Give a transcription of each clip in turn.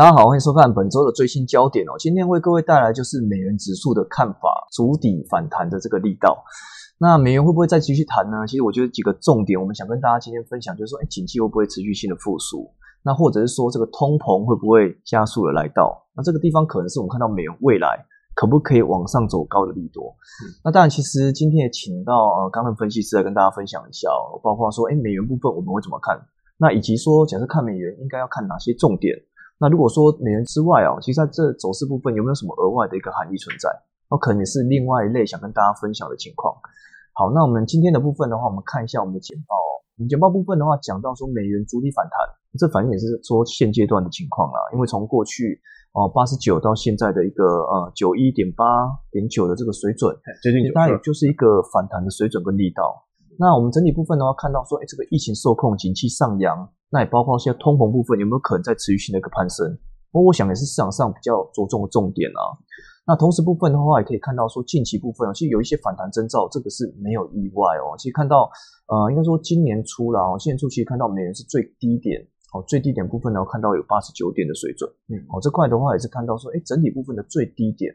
大家好，欢迎收看本周的最新焦点哦。今天为各位带来就是美元指数的看法，筑底反弹的这个力道。那美元会不会再继续弹呢？其实我觉得几个重点，我们想跟大家今天分享，就是说，哎，经济会不会持续性的复苏？那或者是说，这个通膨会不会加速的来到？那这个地方可能是我们看到美元未来可不可以往上走高的利多。那当然，其实今天也请到呃，刚刚分析师来跟大家分享一下哦，包括说，哎，美元部分我们会怎么看？那以及说，假设看美元应该要看哪些重点？那如果说美元之外啊，其实在这走势部分有没有什么额外的一个含义存在？那可能也是另外一类想跟大家分享的情况。好，那我们今天的部分的话，我们看一下我们的简报哦。我们简报部分的话，讲到说美元逐底反弹，这反映也是说现阶段的情况啦。因为从过去哦八十九到现在的一个呃九一点八点九的这个水准，接近大概也就是一个反弹的水准跟力道。那我们整体部分的话，看到说，哎，这个疫情受控，景气上扬。那也包括现在通膨部分有没有可能在持续性的一个攀升？不过我想也是市场上比较着重的重点啊。那同时部分的话，也可以看到说近期部分啊其实有一些反弹征兆，这个是没有意外哦。其实看到呃，应该说今年初了哦，今年初其实看到美元是最低点哦，最低点部分呢看到有八十九点的水准，嗯，哦这块的话也是看到说，哎，整体部分的最低点，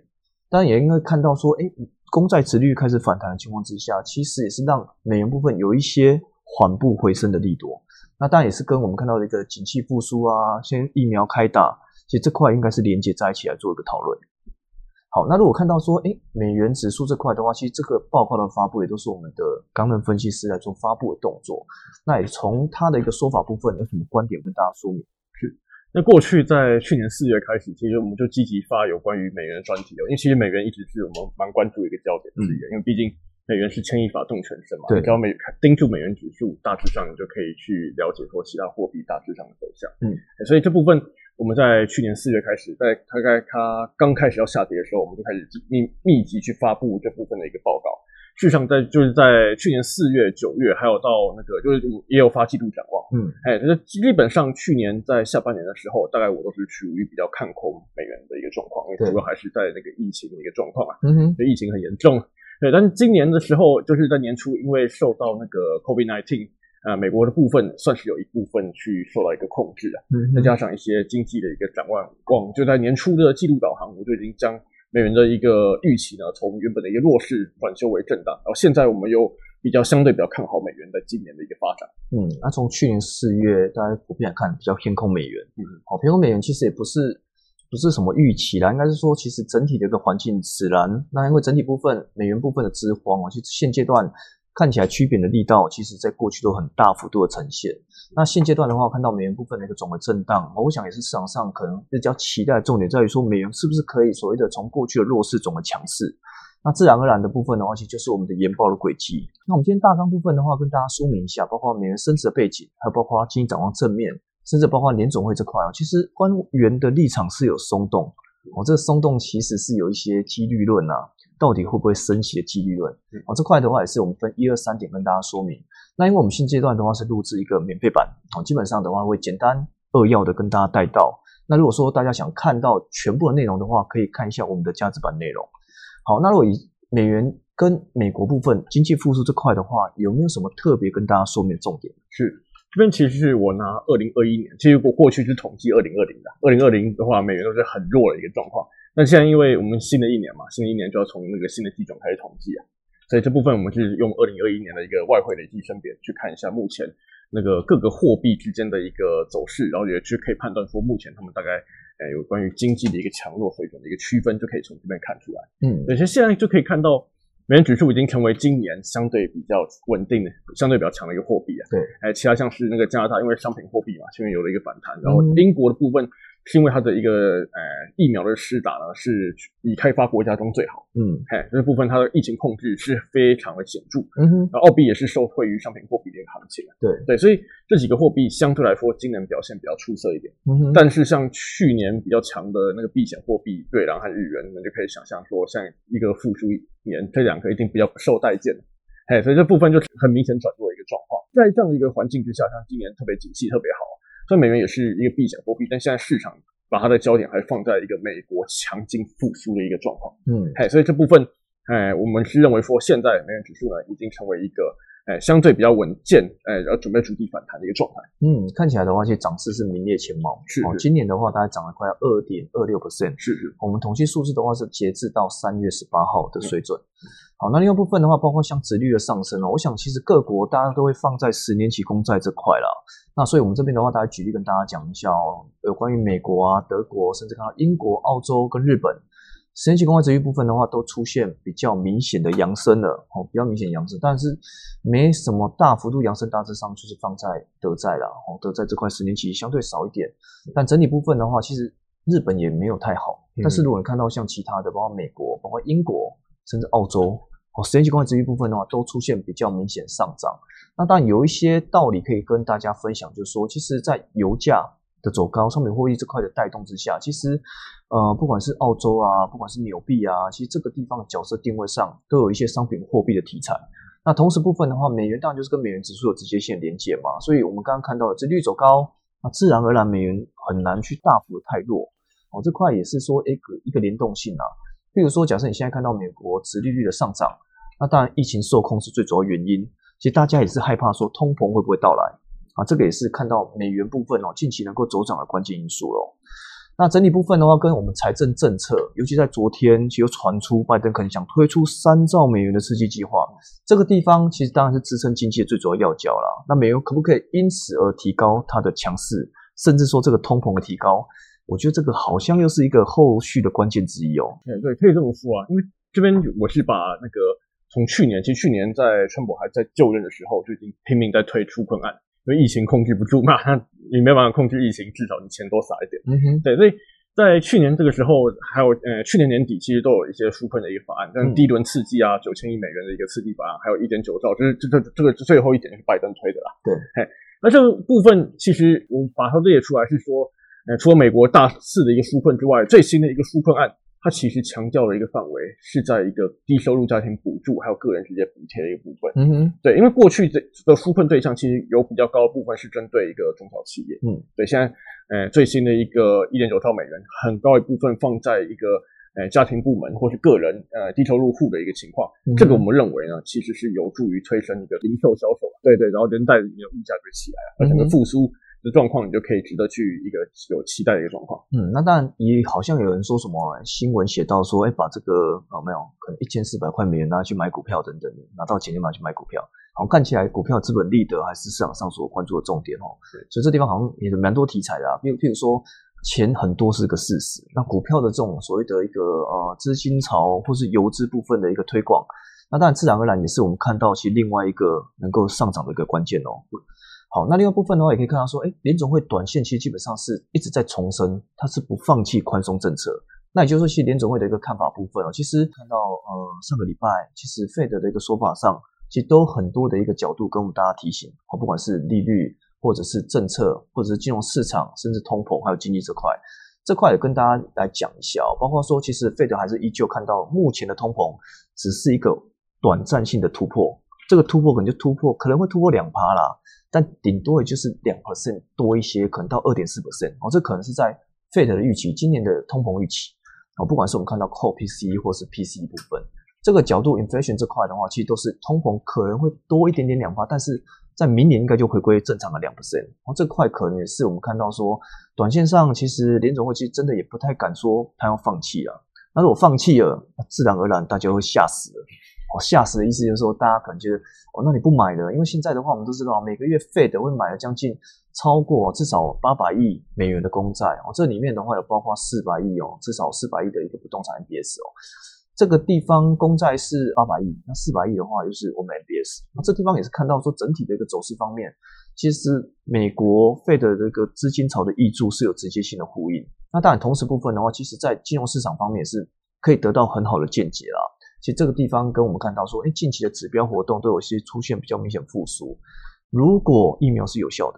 当然也应该看到说，哎，公债值率开始反弹的情况之下，其实也是让美元部分有一些缓步回升的力度。那当然也是跟我们看到的一个景气复苏啊，先疫苗开打，其实这块应该是连接在一起来做一个讨论。好，那如果看到说，哎，美元指数这块的话，其实这个报告的发布也都是我们的刚能分析师来做发布的动作。那也从他的一个说法部分有什么观点跟大家说明？是，那过去在去年四月开始，其实我们就积极发有关于美元的专题哦，因为其实美元一直是我们蛮关注一个焦点之一，因为毕竟。美元是牵一发动全身嘛？对，只要美盯住美元指数，大致上你就可以去了解说其他货币大致上的走向。嗯，所以这部分我们在去年四月开始，在大概它刚开始要下跌的时候，我们就开始密密集去发布这部分的一个报告。事实上，在就是在去年四月、九月，还有到那个就是也有发季度展望。嗯，哎，那基本上去年在下半年的时候，大概我都是处于比较看空美元的一个状况，因为主要还是在那个疫情的一个状况啊。嗯哼，疫情很严重。对，但是今年的时候，就是在年初，因为受到那个 COVID-19 啊，美国的部分算是有一部分去受到一个控制啊，再加上一些经济的一个展望，望就在年初的季度导航，我就已经将美元的一个预期呢，从原本的一个弱势转修为震荡，然后现在我们又比较相对比较看好美元在今年的一个发展。嗯，那从去年四月大家普遍来看，比较偏空美元。嗯，好，偏空美元其实也不是。不是什么预期啦，应该是说，其实整体的一个环境使然。那因为整体部分美元部分的资荒啊，其实现阶段看起来区别的力道，其实在过去都很大幅度的呈现。那现阶段的话，看到美元部分的一个总的震荡，我想也是市场上可能比较期待重点在于说，美元是不是可以所谓的从过去的弱势总的强势。那自然而然的部分的话，其实就是我们的研报的轨迹。那我们今天大纲部分的话，跟大家说明一下，包括美元升值的背景，还有包括经济展望正面。甚至包括联总会这块啊，其实官员的立场是有松动，哦，这个松动其实是有一些几率论啊，到底会不会升息的几率论，哦，这块的话也是我们分一二三点跟大家说明。那因为我们现阶段的话是录制一个免费版，哦，基本上的话会简单扼要的跟大家带到。那如果说大家想看到全部的内容的话，可以看一下我们的价值版内容。好，那如果以美元跟美国部分经济复苏这块的话，有没有什么特别跟大家说明的重点？是。这边其实是我拿二零二一年，其实我过去是统计二零二零的。二零二零的话，美元都是很弱的一个状况。那现在因为我们新的一年嘛，新的一年就要从那个新的基准开始统计啊，所以这部分我们是用二零二一年的一个外汇累计升贬去看一下目前那个各个货币之间的一个走势，然后也去可以判断说目前他们大概呃有关于经济的一个强弱水准的一个区分，就可以从这边看出来。嗯，有些现在就可以看到。美元指数已经成为今年相对比较稳定的、相对比较强的一个货币啊。对，还有其他像是那个加拿大，因为商品货币嘛，现在有了一个反弹，然后英国的部分。是因为它的一个呃疫苗的施打呢，是以开发国家中最好。嗯，嘿，这部分它的疫情控制是非常的显著。嗯哼，然后澳币也是受惠于商品货币的一个行情。对对，所以这几个货币相对来说今年表现比较出色一点。嗯哼，但是像去年比较强的那个避险货币瑞郎和日元，你们就可以想象说，像一个复苏年，这两个一定比较不受待见。嘿，所以这部分就很明显转弱的一个状况。在这样的一个环境之下，像今年特别景气特别好。虽然美元也是一个避险货币，但现在市场把它的焦点还是放在一个美国强劲复苏的一个状况。嗯，嘿，所以这部分，哎，我们是认为说，现在美元指数呢已经成为一个哎，相对比较稳健，哎，要准备逐地反弹的一个状态。嗯，看起来的话，其实涨势是名列前茅。是，今年的话，大概涨了快要二点二六 percent。是是，我们统计数字的话是截至到三月十八号的水准。好，那另外部分的话，包括像殖率的上升哦，我想其实各国大家都会放在十年期公债这块啦。那所以我们这边的话，大家举例跟大家讲一下哦，有关于美国啊、德国，甚至看到英国、澳洲跟日本。十年期公债殖率部分的话，都出现比较明显的扬升了，哦，比较明显扬升，但是没什么大幅度扬升，大致上就是放在德债了，哦，德债这块十年期相对少一点，但整体部分的话，其实日本也没有太好，但是如果你看到像其他的，包括美国、包括英国，甚至澳洲，哦，十年期公债殖率部分的话，都出现比较明显上涨。那当然有一些道理可以跟大家分享，就是说，其实在油价的走高、商品货币这块的带动之下，其实。呃，不管是澳洲啊，不管是纽币啊，其实这个地方的角色定位上都有一些商品货币的题材。那同时部分的话，美元当然就是跟美元指数有直接性连接嘛，所以我们刚刚看到的殖率走高，那自然而然美元很难去大幅的太弱。哦，这块也是说一个一个联动性啊。比如说，假设你现在看到美国殖利率的上涨，那当然疫情受控是最主要原因。其实大家也是害怕说通膨会不会到来啊，这个也是看到美元部分哦近期能够走涨的关键因素喽。那整体部分的话，跟我们财政政策，尤其在昨天，其实传出拜登可能想推出三兆美元的刺激计划，这个地方其实当然是支撑经济的最主要要角了。那美元可不可以因此而提高它的强势，甚至说这个通膨的提高？我觉得这个好像又是一个后续的关键之一哦。对对，可以这么说啊，因为这边我是把那个从去年，其实去年在川普还在就任的时候，就已经拼命在推出困案。因为疫情控制不住嘛，那 你没办法控制疫情，至少你钱多撒一点。嗯哼，对，所以在去年这个时候，还有呃去年年底，其实都有一些纾困的一个法案，像第一轮刺激啊，九千亿美元的一个刺激法案，还有一点九兆，就是这这这个最后一点是拜登推的啦。对，嘿，那这个部分其实我把它列出来是说，呃，除了美国大肆的一个纾困之外，最新的一个纾困案。它其实强调了一个范围，是在一个低收入家庭补助还有个人直接补贴的一个部分。嗯哼，对，因为过去的的纾困对象其实有比较高的部分是针对一个中小企业。嗯，对，现在呃最新的一个一点九兆美元，很高一部分放在一个呃家庭部门或是个人呃低收入户的一个情况。这个我们认为呢，其实是有助于推升一个零售销售。对对，然后连带里面的物价就起来了，而整个复苏。的状况，你就可以值得去一个有期待的一个状况。嗯，那当然也好像有人说什么新闻写到说，哎，把这个有没有可能一千四百块美元拿去买股票等等，拿到钱就拿去买股票。好，看起来股票资本利得还是市场上所关注的重点哦。所以这地方好像也是蛮多题材的。譬如譬如说，钱很多是个事实，那股票的这种所谓的一个呃资金潮或是游资部分的一个推广，那当然自然而然也是我们看到其实另外一个能够上涨的一个关键哦。好，那另外部分的话，也可以看到说，哎，联总会短线其实基本上是一直在重申，它是不放弃宽松政策。那也就是说，其实联总会的一个看法部分哦，其实看到呃上个礼拜，其实费德的一个说法上，其实都很多的一个角度跟我们大家提醒，哦，不管是利率，或者是政策，或者是金融市场，甚至通膨，还有经济这块，这块也跟大家来讲一下哦。包括说，其实费德还是依旧看到目前的通膨只是一个短暂性的突破，这个突破可能就突破，可能会突破两趴啦。但顶多也就是两 percent 多一些，可能到二点四 percent 哦，这可能是在 Fed 的预期，今年的通膨预期哦，不管是我们看到 Core PCE 或是 PCE 部分，这个角度 Inflation 这块的话，其实都是通膨可能会多一点点两趴，但是在明年应该就回归正常的两 percent 哦，这块可能也是我们看到说，短线上其实联总会其实真的也不太敢说他要放弃了，那如果放弃了，自然而然大家会吓死了。吓死的意思就是说，大家可能觉得哦，那你不买了？因为现在的话，我们都知道，每个月 Fed 会买了将近超过至少八百亿美元的公债哦。这里面的话有包括四百亿哦，至少四百亿的一个不动产 MBS 哦。这个地方公债是八百亿，那四百亿的话就是我们 MBS。那这地方也是看到说整体的一个走势方面，其实美国 Fed 的这个资金潮的溢注是有直接性的呼应。那当然，同时部分的话，其实在金融市场方面是可以得到很好的见解啦。其实这个地方跟我们看到说，哎，近期的指标活动都有些出现比较明显复苏。如果疫苗是有效的，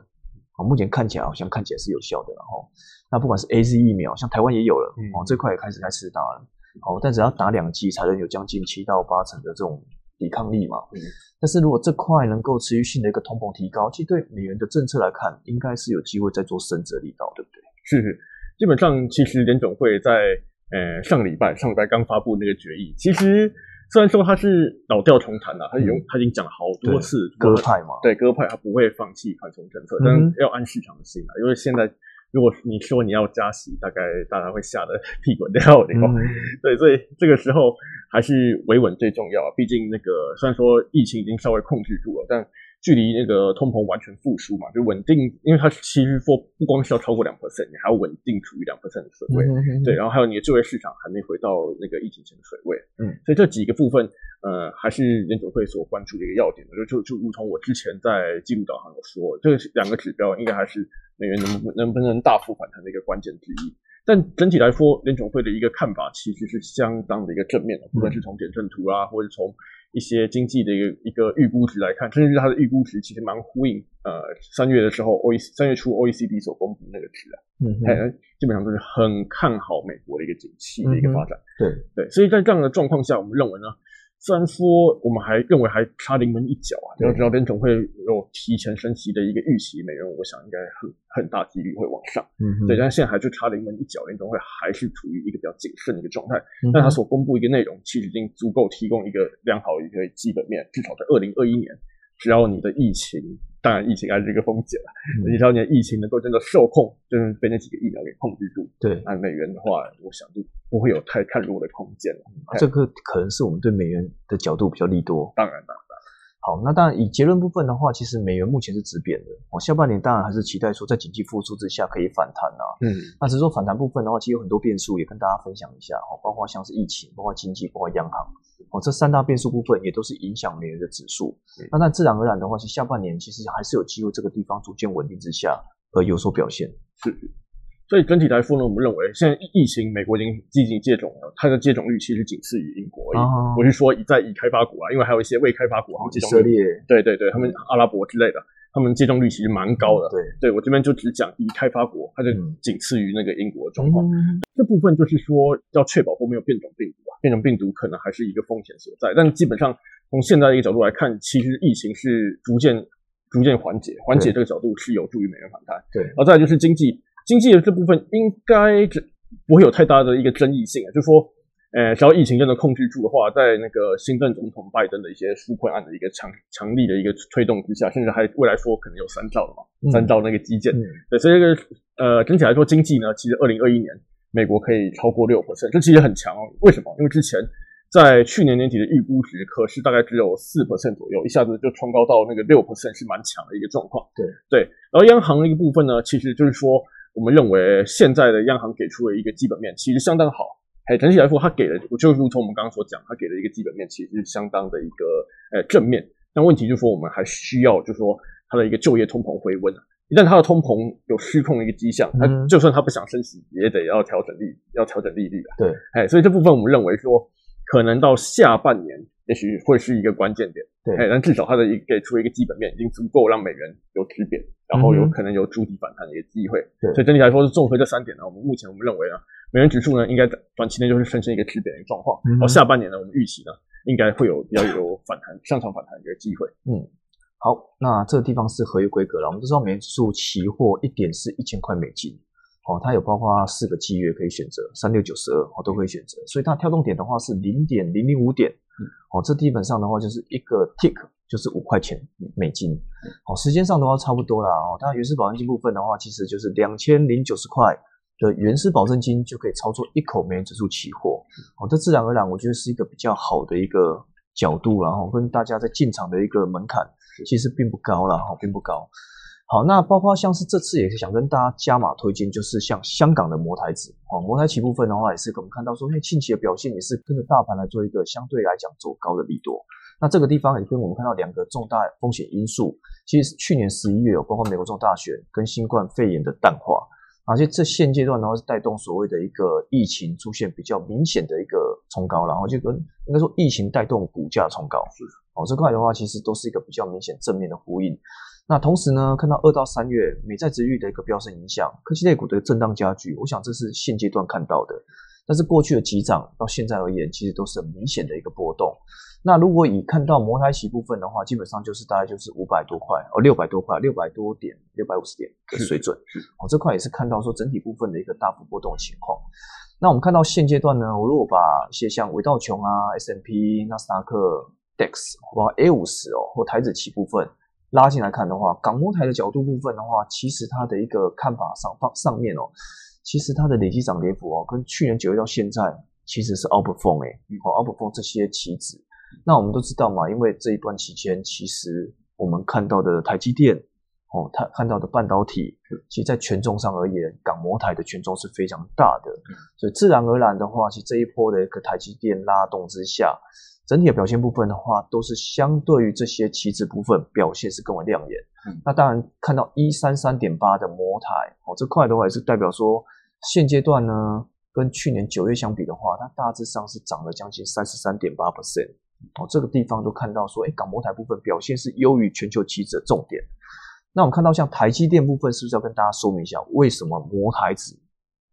啊，目前看起来好像看起来是有效的，然后，那不管是 A Z 疫苗，像台湾也有了，哦，这块也开始在试打了，哦，但只要打两剂才能有将近七到八成的这种抵抗力嘛。嗯。但是如果这块能够持续性的一个通膨提高，其实对美元的政策来看，应该是有机会再做升值力道，对不对？是是，基本上其实联总会在。呃，上礼拜上礼拜刚发布那个决议，其实虽然说他是老调重弹了，他用他已经讲了好多次鸽派嘛，对鸽派他不会放弃宽松政策，但要按市场的心啊，因为现在。如果你说你要加息，大概大家会吓得屁滚尿流。对，所以这个时候还是维稳最重要。毕竟那个虽然说疫情已经稍微控制住了，但距离那个通膨完全复苏嘛，就稳定，因为它其实说不光是要超过两 percent，你还要稳定处于两 percent 的水位。对，然后还有你的就业市场还没回到那个疫情前的水位。嗯，所以这几个部分，呃，还是联储会所关注的一个要点。就就就如同我之前在记录导航有说，这两个指标应该还是美元能不能不能大幅反弹的一个关键之一。但整体来说，联总会的一个看法其实是相当的一个正面的，不论是从点阵图啊，或者从一些经济的一个一个预估值来看，甚至是它的预估值其实蛮呼应呃三月的时候 O E 三月初 O E C D 所公布那个值啊，嗯，基本上都是很看好美国的一个景气的一个发展，对对，所以在这样的状况下，我们认为呢。虽然说我们还认为还差临门一脚啊，要知道联总会有提前升息的一个预期，美元我想应该很很大几率会往上，嗯，对，但现在还就差临门一脚，联总会还是处于一个比较谨慎的一个状态，但他所公布一个内容其实已经足够提供一个良好的一个基本面，至少在二零二一年，只要你的疫情。当然，疫情还是一个风险了。你知道，你的疫情能够真的受控，就是被那几个疫苗给控制住。对，那美元的话，我想就不会有太看弱的空间了。这个可能是我们对美元的角度比较利多。当然，当然。好，那当然以结论部分的话，其实美元目前是止贬的。哦，下半年当然还是期待说在经济复苏之下可以反弹啊。嗯，那只是说反弹部分的话，其实有很多变数，也跟大家分享一下。哦，包括像是疫情，包括经济，包括央行。哦，这三大变数部分也都是影响美元的指数。那但自然而然的话，其实下半年其实还是有机会这个地方逐渐稳定之下而有所表现。是。所以整体来说呢，我们认为现在疫情，美国已经进行接种了，它的接种率其实仅次于英国。我是说，在已开发国啊，因为还有一些未开发国，以色列，对对对，他们阿拉伯之类的，他们接种率其实蛮高的。对，对我这边就只讲已开发国，它就仅次于那个英国的状况。这部分就是说，要确保后面有变种病毒啊，变种病毒可能还是一个风险所在。但基本上从现在的一个角度来看，其实疫情是逐渐逐渐缓解，缓解这个角度是有助于美元反弹。对，然后再就是经济。经济的这部分应该这不会有太大的一个争议性啊，就是说，呃，只要疫情真的控制住的话，在那个新任总统拜登的一些纾困案的一个强强力的一个推动之下，甚至还未来说可能有三兆的嘛，三兆那个基建，对，所以这个呃整体来说经济呢，其实二零二一年美国可以超过六 percent，这其实很强哦。为什么？因为之前在去年年底的预估值可是大概只有四 percent 左右，一下子就冲高到那个六 percent，是蛮强的一个状况。对对，然后央行的一个部分呢，其实就是说。我们认为现在的央行给出的一个基本面其实相当好，哎，整体来说，它给的就如同我们刚刚所讲，它给的一个基本面其实是相当的一个呃正面。但问题就是说，我们还需要就是说它的一个就业通膨回温啊，一旦它的通膨有失控的一个迹象，它就算它不想升息，也得要调整利要调整利率啊。对，哎，所以这部分我们认为说，可能到下半年。也许会是一个关键点，对，但至少它的一给出一个基本面，已经足够让美元有止贬，然后有可能有筑底反弹的一个机会。对，所以整体来说是综合这三点呢，我们目前我们认为啊，美元指数呢应该短期内就是呈现一个止贬的状况，然后下半年呢，我们预期呢应该会有比较有反弹、上涨反弹的一个机会。嗯，好，那这个地方是合约规格了，我们都知道美元指数期货一点是一千块美金。哦，它有包括四个契约可以选择，三六九十二哦都可以选择，所以它跳动点的话是零点零零五点，哦，这基本上的话就是一个 tick 就是五块钱美金，哦，时间上的话差不多啦，哦，它原始保证金部分的话，其实就是两千零九十块的原始保证金就可以操作一口美元指数期货，哦，这自然而然我觉得是一个比较好的一个角度，然后跟大家在进场的一个门槛其实并不高了，哈，并不高。好，那包括像是这次也是想跟大家加码推荐，就是像香港的摩台子。哦，摩台旗部分的话也是我们看到说，因为近期的表现也是跟着大盘来做一个相对来讲走高的力度。那这个地方也跟我们看到两个重大风险因素，其实去年十一月有包括美国这种大选跟新冠肺炎的淡化，而且这现阶段的话是带动所谓的一个疫情出现比较明显的一个冲高，然后就跟应该说疫情带动股价冲高，哦这块的话其实都是一个比较明显正面的呼应。那同时呢，看到二到三月美债值率的一个飙升影响，科技类股的震荡加剧，我想这是现阶段看到的。但是过去的急涨到现在而言，其实都是很明显的一个波动。那如果以看到摩台期部分的话，基本上就是大概就是五百多块哦，六百多块，六百多点，六百五十点的水准。哦，这块也是看到说整体部分的一个大幅波动情况。那我们看到现阶段呢，我如果把一些像维道琼啊、S M P、纳斯达克、DEX 或 A 五十哦，或台子期部分拉进来看的话，港摩台的角度部分的话，其实它的一个看法上方上面哦，其实它的累计涨跌幅哦，跟去年九月到现在其实是 outperform 哎，哦 outperform 这些期指。那我们都知道嘛，因为这一段期间，其实我们看到的台积电。哦，它看到的半导体，其实，在权重上而言，港模台的权重是非常大的，所以自然而然的话，其实这一波的一个台积电拉动之下，整体的表现部分的话，都是相对于这些棋子部分表现是更为亮眼。那当然看到一三三点八的模台，哦，这块的话也是代表说，现阶段呢，跟去年九月相比的话，它大致上是涨了将近三十三点八 percent。哦，这个地方都看到说，哎，港模台部分表现是优于全球棋子的重点。那我们看到像台积电部分，是不是要跟大家说明一下，为什么模台子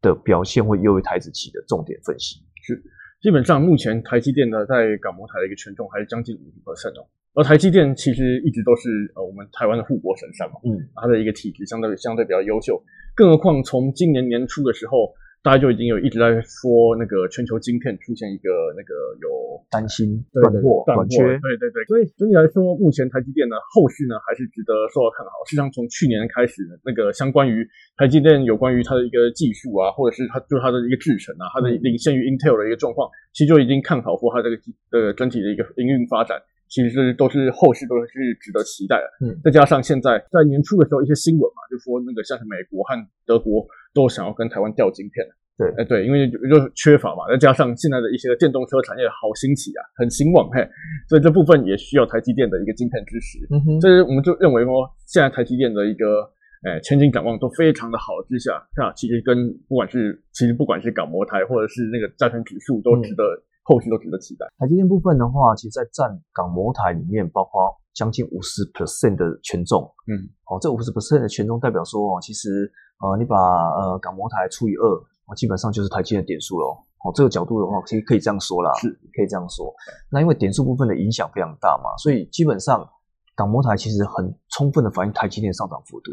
的表现会优于台子期的重点分析？是，基本上目前台积电呢，在港模台的一个权重还是将近五十 percent 哦。而台积电其实一直都是呃我们台湾的护国神山嘛，嗯，它的一个体质相对相对比较优秀，更何况从今年年初的时候。大家就已经有一直在说那个全球晶片出现一个那个有担心断货短缺，对对对，所以整体来说，目前台积电呢后续呢还是值得受到看好。实际上从去年开始，那个相关于台积电有关于它的一个技术啊，或者是它就是它的一个制程啊，它的领先于 Intel 的一个状况，其实就已经看好过它这个呃整体的一个营运发展。其实都是后续都是值得期待的。嗯，再加上现在在年初的时候一些新闻嘛，就说那个像是美国和德国都想要跟台湾调晶片。对，哎对，因为就缺乏嘛，再加上现在的一些电动车产业好兴起啊，很兴旺嘿，所以这部分也需要台积电的一个晶片支持。嗯哼，所以我们就认为说，现在台积电的一个哎前景展望都非常的好之下，那其实跟不管是其实不管是港模台或者是那个加权指数都值得。后续都值得期待。台积电部分的话，其实在占港模台里面，包括将近五十 percent 的权重。嗯，哦，这五十 percent 的权重代表说，哦，其实呃，你把呃港模台除以二，哦，基本上就是台积电点数了。哦，这个角度的话，其实可以这样说啦，是可以这样说。那因为点数部分的影响非常大嘛，所以基本上港模台其实很充分的反映台积电上涨幅度。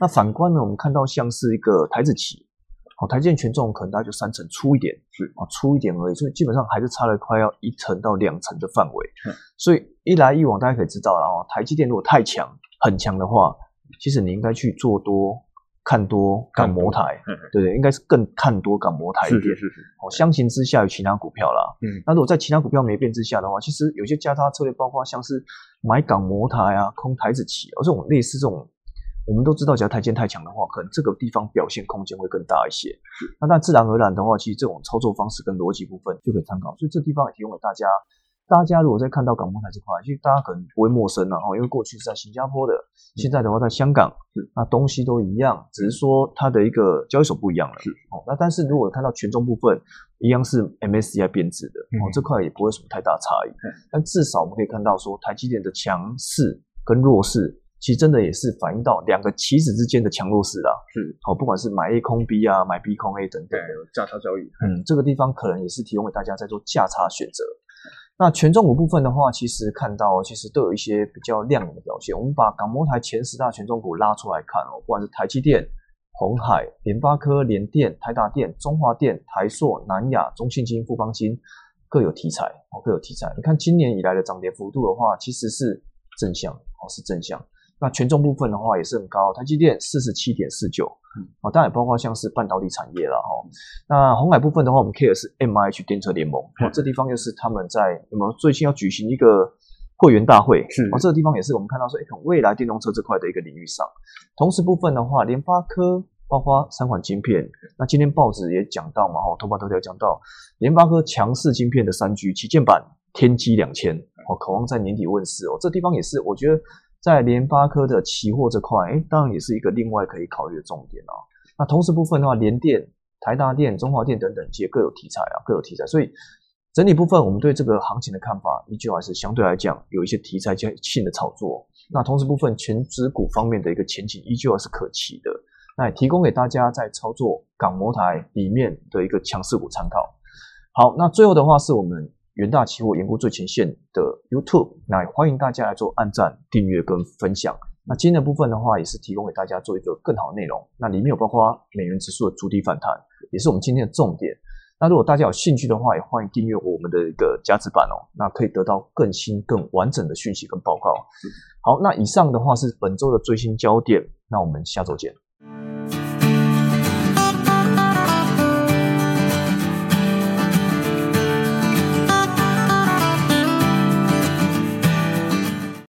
那反观呢，我们看到像是一个台子期。哦，台积电权重可能大概就三成粗一点，是啊，出一点而已，所以基本上还是差了快要一层到两层的范围。所以一来一往，大家可以知道了哦，台积电如果太强、很强的话，其实你应该去做多、看多港模台，对不对？应该是更看多港模台一点。是是是。哦，相形之下有其他股票啦。嗯。那如果在其他股票没变之下的话，其实有些加差策略，包括像是买港模台啊、空台子期，哦，这种类似这种。我们都知道，只要台积太强的话，可能这个地方表现空间会更大一些。那但自然而然的话，其实这种操作方式跟逻辑部分就可以参考。所以这地方也提供给大家。大家如果在看到港模台这块，其实大家可能不会陌生了哈，因为过去是在新加坡的，现在的话在香港，那东西都一样，只是说它的一个交易所不一样了。是哦，那但是如果看到权重部分一样是 MSCI 编制的哦，这块也不会什么太大差异。但至少我们可以看到说，台积电的强势跟弱势。其实真的也是反映到两个棋子之间的强弱势啦，是好，不管是买 A 空 B 啊，买 B 空 A 等等，有价差交易，嗯，这个地方可能也是提供给大家在做价差选择。那权重股部分的话，其实看到其实都有一些比较亮眼的表现。我们把港模台前十大权重股拉出来看哦，不管是台积电、红海、联发科、联电、台达电、中华电、台塑、南亚、中信金、富邦金，各有题材哦，各有题材。你看今年以来的涨跌幅度的话，其实是正向哦，是正向。那权重部分的话也是很高，台积电四十七点四九，啊，当然也包括像是半导体产业了哈。那红海部分的话，我们 care 是 M I H 电车联盟，啊，这地方又是他们在那么最近要举行一个会员大会，是啊，这个地方也是我们看到说，哎，未来电动车这块的一个领域上。同时部分的话，联发科包括三款晶片，那今天报纸也讲到嘛，哈，头版头条讲到联发科强势晶片的三 G 旗舰版天玑两千，哦，渴望在年底问世哦，这地方也是我觉得。在联发科的期货这块，哎，当然也是一个另外可以考虑的重点啊。那同时部分的话，联电、台大电、中华电等等，其实各有题材啊，各有题材。所以整体部分，我们对这个行情的看法，依旧还是相对来讲有一些题材性的炒作。那同时部分，全指股方面的一个前景依旧还是可期的。那也提供给大家在操作港模台里面的一个强势股参考。好，那最后的话是我们。元大期货研估最前线的 YouTube，那欢迎大家来做按赞、订阅跟分享。那今天的部分的话，也是提供给大家做一个更好的内容。那里面有包括美元指数的主体反弹，也是我们今天的重点。那如果大家有兴趣的话，也欢迎订阅我们的一个加值版哦，那可以得到更新、更完整的讯息跟报告。好，那以上的话是本周的最新焦点，那我们下周见。